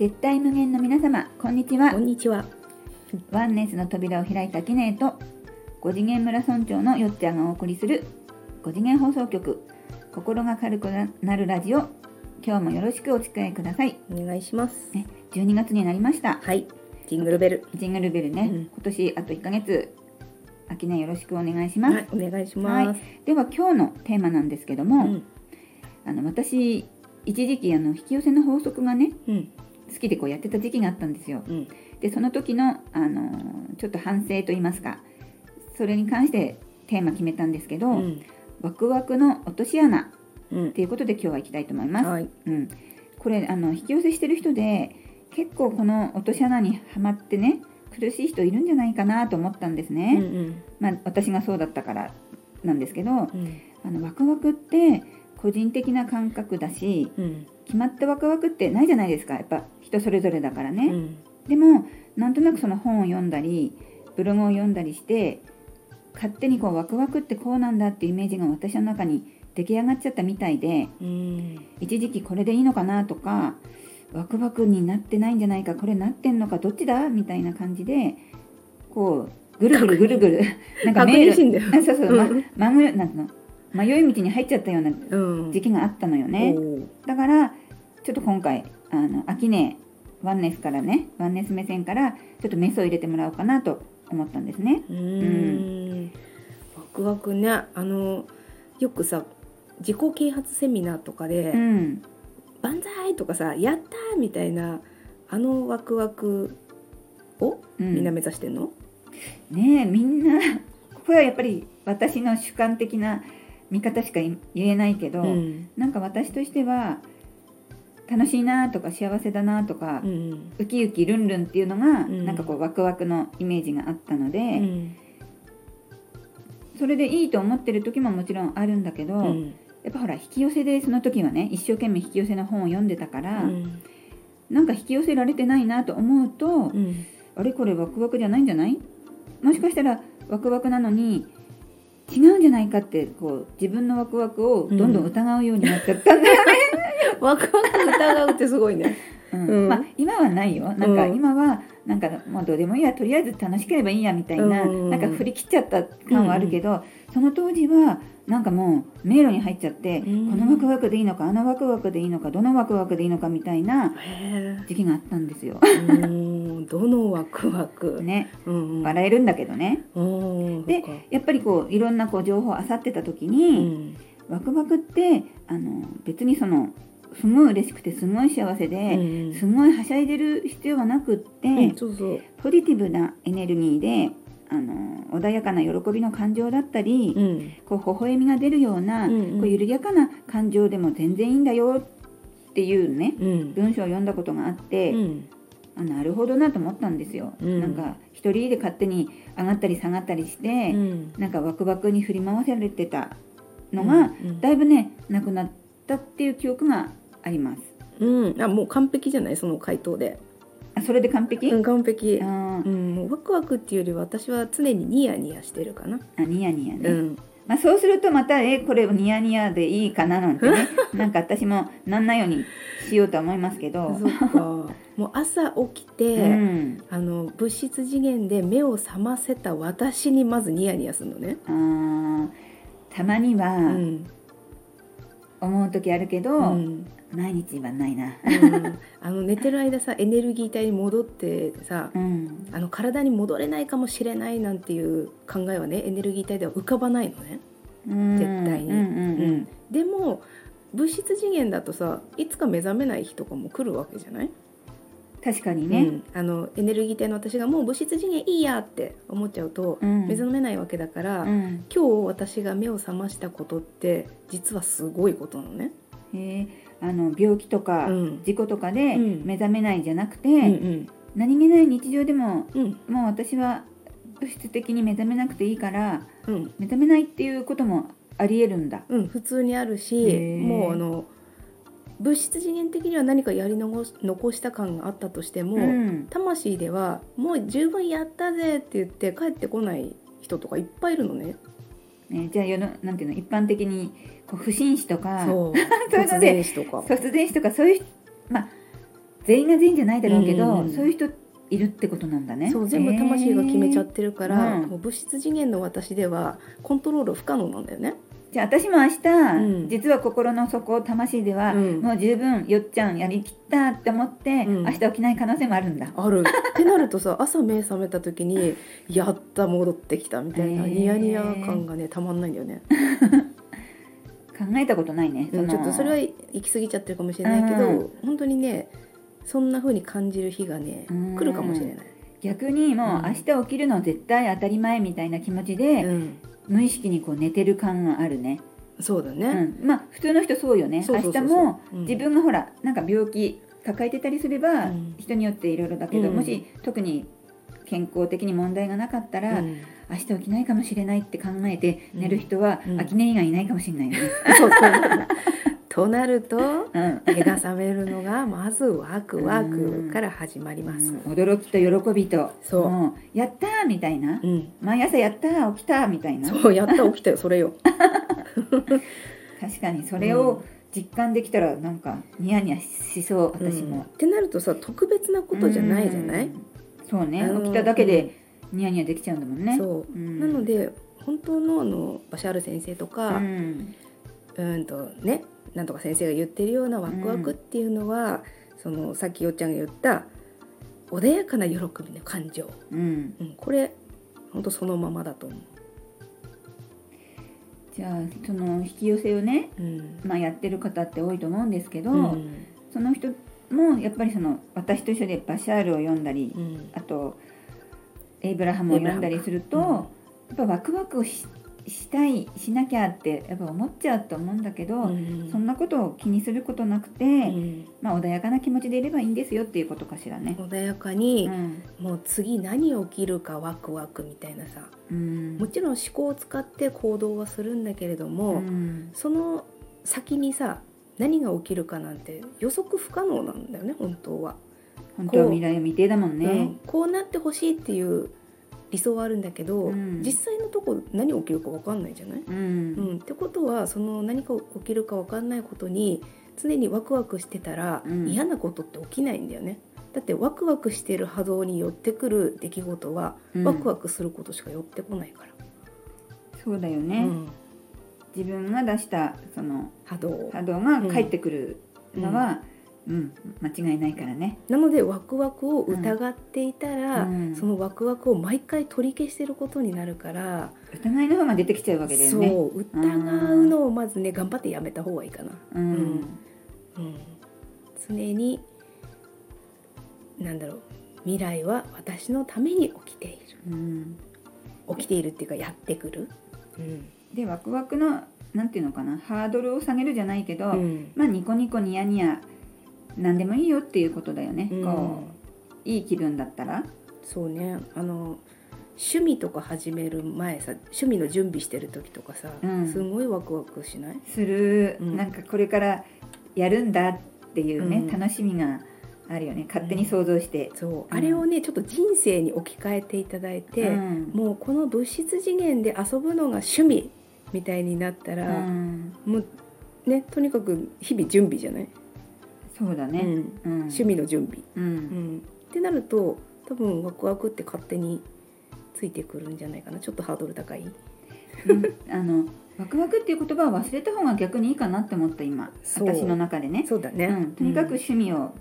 絶対無限の皆様こんにちはこんにちは。ワンネスの扉を開いたキネーと5次元村村長のよっちゃんがお送りする5次元放送局心が軽くなるラジオ今日もよろしくお付き合いください、お願いします。ね、12月になりましたはい。ジングルベル。ジングルベルね、うん今年あと1ヶ月秋ねよろしくお願いします、はい、お願いします。では今日のテーマなんですけども、うん。あの私一時期あの引き寄せの法則がねうん。好きでこうやってた時期があったんですようん。でその時の、あのーちょっと反省と言いますかそれに関してテーマ決めたんですけど、うん。ワクワクの落とし穴っうん。ていうことで今日は行きたいと思います、はい。うん、これあの引き寄せしてる人で結構この落とし穴にはまってね苦しい人いるんじゃないかなと思ったんですうん。ね、うん。まあ、私がそうだったからなんですけどうん。あのワクワクって個人的な感覚だしうん。決まったワクワクってないじゃないですかやっぱ人それぞれだからね、うん。でもなんとなくその本を読んだりブログを読んだりして勝手にこうワクワクってこうなんだっていうイメージが私の中に出来上がっちゃったみたいでうん。一時期これでいいのかなとかワクワクになってないんじゃないかこれなってんのかどっちだみたいな感じでこうぐるぐるぐるぐるなんか確迷路認しんだよ。あ そうそう、まうんまぐるなんの？迷い道に入っちゃったようなうん。時期があったのよね。おーだからちょっと今回あの秋ねワンネスからねワンネス目線からちょっとメスを入れてもらおうかなと思ったんですね。うーん。ワクワクね。あの、よくさ、自己啓発セミナーとかで、うん、万歳とかさ、やったーみたいな、あのワクワクをうん、みんな目指してんの？ねえみんなこれはやっぱり私の主観的な見方しか言えないけど、うん。なんか私としては楽しいなとか幸せだなとか、うん。ウキウキルンルンっていうのが、うんなんかこうワクワクのイメージがあったので、うん。それでいいと思ってる時ももちろんあるんだけど、うん。やっぱほら引き寄せでその時はね一生懸命引き寄せの本を読んでたから、うん。なんか引き寄せられてないなと思うと、うん。あれこれワクワクじゃないんじゃない？もしかしたらワクワクなのに違うんじゃないかってこう自分のワクワクをどんどん疑うようになっちゃったんだよね。ワクワク疑うってすごいね。うん。うん。まあ今はないよ。なんかうん今はなんかもうどうでもいいやとりあえず楽しければいいやみたいな、うん。なんか振り切っちゃった感はあるけど、その当時はなんかもう迷路に入っちゃって、うん。このワクワクでいいのかあのワクワクでいいのかどのワクワクでいいのかみたいなへ時期があったんですよ。どのワクワク。ねうんうん。笑えるんだけどね。うん。でやっぱりこういろんなこう情報を漁ってた時うに、ん。ワクワクってあの別にそのすごい嬉しくてすごい幸せで、うんすごいはしゃいでる必要はなくって、うん。そうそう。ポジティブなエネルギーであの穏やかな喜びの感情だったり、うん。こう微笑みが出るような、うんうんこう緩やかな感情でも全然いいんだよっていうねうん。文章を読んだことがあって、うん。あなるほどなと思ったんですよ。うんなんか一人で勝手に上がったり下がったりして、うん。なんかワクワクに振り回されてたのが、うんだいぶねなくなったっていう記憶があります。うん。あ、もう完璧じゃない？その回答で。あそれで完璧、うん、完璧。うん。もうワクワクっていうより私は常にニヤニヤしてるかな。あニヤニヤね。うん。まあ、そうするとまたえこれニヤニヤでいいかななんてね なんか私もなんないようにしようとは思いますけど。もう朝起きて、うん、あの物質次元で目を覚ませた私にまずニヤニヤするのね。あーたまにうはん。思う時あるけど、うん。毎日はないな。うん。あの寝てる間さエネルギー体に戻ってさうん、あの体に戻れないかもしれないなんていう考えはねエネルギー体では浮かばないのね。うん。絶対に。うん。うん。でも物質次元だとさいつか目覚めない日とかも来るわけじゃない、確かにね、うん。あのエネルギー体の私がもう物質次元いいやって思っちゃうと、うん。目覚めないわけだから、うん。今日私が目を覚ましたことって実はすごいことなのね。へーあの病気とか、うん。事故とかでうん。目覚めないじゃなくて、うん何気ない日常でもうん。もう私は物質的に目覚めなくていいからうん。目覚めないっていうこともありえるんだ。うん、普通にあるしもうあの物質次元的には何かやり残した感があったとしても、うん魂ではもう十分やったぜって言って帰ってこない人とかいっぱいいるのね。ね、じゃあ世のなんていうの一般的にこう不審死とか 突で然死とか。突然死とかそういうまあ全員が全員じゃないだろうけど、うんそういう人いるってことなんだねそう全部魂が決めちゃってるから、うんもう物質次元の私ではコントロール不可能なんだよね。じゃあ私も明日、ん。実は心の底魂では、うん。もう十分よっちゃんやりきったって思って、うん。明日起きない可能性もあるんだ。ある。ってなるとさ朝目覚めた時に「やった戻ってきた」みたいなへーニヤニヤ感がねたまんないんだよね。考えたことないねうんちょっとそれは行き過ぎちゃってるかもしれないけど、うん。本当にねそんな風に感じる日がねうん。来るかもしれない。逆にもううん。明日起きるの絶対当たり前みたいな気持ちで、うん、無意識にこう寝てる感があるね、そうだね。うん、まあ普通の人そうよね。明日もうん。自分がほらなんか病気抱えてたりすれば、うん。人によっていろいろだけど、うん。もし特に健康的に問題がなかったら、うん。明日起きないかもしれないって考えて寝る人は、うん。秋音以外いないかもしれないよね。そうそうとなるとうん。目が覚めるのが まずワクワクから始まります。うん。驚きと喜びと。そう。ん。やったーみたいな、うん、毎朝やったー起きたーみたいな。そうやった起きたよ それよ。確かにそれを実感できたらなんかニヤニヤしそう私うん。っも、てなるとさ特別なことじゃないじゃない、うん。そうね。起きただけでニヤニヤできちゃうんだもんね。そう、ん。なので本当のあのバシャール先生とうか、ん。うんとねなんとか先生が言ってるようなワクワクっていうのは、そのさっきよっちゃんが言った穏やかな喜びの感情、うん、うん、これ本当そのままだと思う。じゃあその引き寄せをね、うん。まあ、やってる方って多いと思うんですけど、うん。その人もやっぱりその私と一緒でバシャールを読んだり、うん。あとエイブラハムを読んだりすると、やっぱワクワクをししたいしなきゃってやっぱ思っちゃうと思うんだけど、うんそんなことを気にすることなくて、うん。まあ、穏やかな気持ちでいればいいんですよっていうことかしらね。穏やかうに、ん。もう次何起きるかワクワクみたいなさ。うん。もちろん思考を使って行動はするんだけれども、うん。その先にさ何が起きるかなんて予測不可能なんだよね本当は、本当は未来を未定だもんね。こうなってほしいっていう理想はあるんだけど、うん。実際のとこ何起きるか分かんないじゃない、うん。うん、ってことはその何か起きるか分かんないことに常にワクワクしてたら、うん。嫌なことって起きないんだよね。だってワクワクしてる波動に寄ってくる出来事は、うん。ワクワクすることしか寄ってこないから、そうだよね、うん。自分が出したその波動。波動が返ってくるのは、うん間違いないからね。なのでワクワクを疑っていたら、うん。そのワクワクを毎回取り消してることになるから、疑いの方が出てきちゃうわけだよそね。う疑うのをまずね頑張ってやめた方がいいかな。うん。うん。常になんだろう未来は私のために起きている。うん。起きているっていうかやってくる。うん。でワクワクのなんていうのかなハードルを下げるじゃないけど、うん。まあニコニコニヤニヤ何でもいいよっていうことだよね。うん。こういい気分だったら。そうね。あの趣味とか始める前さ趣味の準備してる時とかさ、うん。すごいワクワクしない？する、うん。なんかこれからやるんだっていうね、うん。楽しみがあるよね。勝手に想像して。そう、うん。あれをねちょっと人生に置き換えていただいて、うん。もうこの物質次元で遊ぶのが趣味みたいになったうら、ん。もうねとにかく日々準備じゃない、そうだね。うん。うん。趣味の準備、ううん。ん、ってなると多分ワクワクって勝手についてくるんじゃないかな。ちょっとハードル高い。うん。あのワクワクっていう言葉を忘れた方が逆にいいかなって思った今。私の中でね。そうだね、うん、とにかく趣味を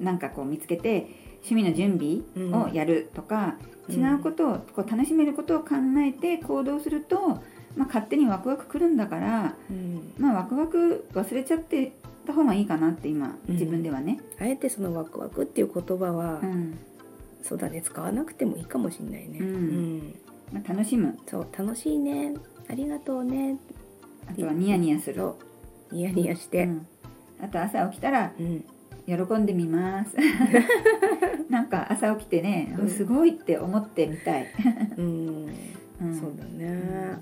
なんかこう見つけて趣味の準備をやるとか、うん違うことをこう楽しめることを考えて行動すると、まあ、勝手にワクワクくるんだから、うん。まあ、ワクワク忘れちゃってた方がいいかなって今うん。自分ではね。あえてそのワクワクっていう言葉は、うん。そうだね使わなくてもいいかもしれないね、うん。まあ、楽しむ。そう楽しいね。ありがとうね。あとはニヤニヤする。ニヤニヤして、うん。あと朝起きたらうん。喜んでみます。なんか朝起きてね、うん。すごいって思ってみたい、うん。うん。そうだね、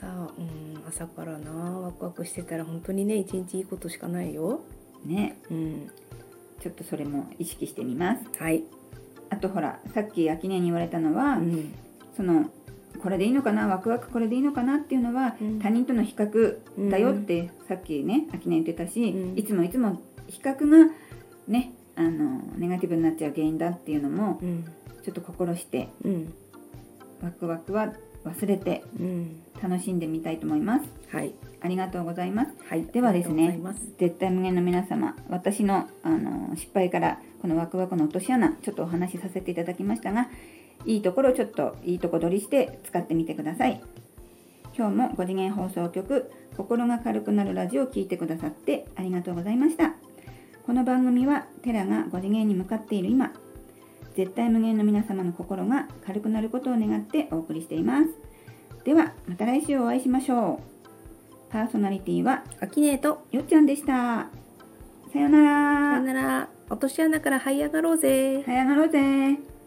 朝、うん、朝からなワクワクしてたら本当にね一日いいことしかないよ、ね。うん、ちょっとそれも意識してみます。はい、あとほらさっき秋音に言われたのは、うん。そのこれでいいのかなワクワクこれでいいのかなっていうのは、うん。他人との比較だよってさっきね秋音言ってたし、うん。いつもいつも比較がねあのネガティブになっちゃう原因だっていうのもうん。ちょっと心してうん。ワクワクは忘れてうん。楽しんでみたいと思います。はい。ありがとうございます。はい。ではですね絶対無限の皆様私のあの失敗からこのワクワクの落とし穴ちょっとお話しさせていただきましたがいいところをちょっといいとこ取りして使ってみてください。今日も5次元放送局心が軽くなるラジオを聞いてくださってありがとうございました。この番組はテラが5次元に向かっている今絶対無限の皆様の心が軽くなることを願ってお送りしていますではまた来週お会いしましょうパーソナリティはアキネートよっちゃんでした。さよなさよら。なら落とし穴から這い上がろうぜさよならぜ。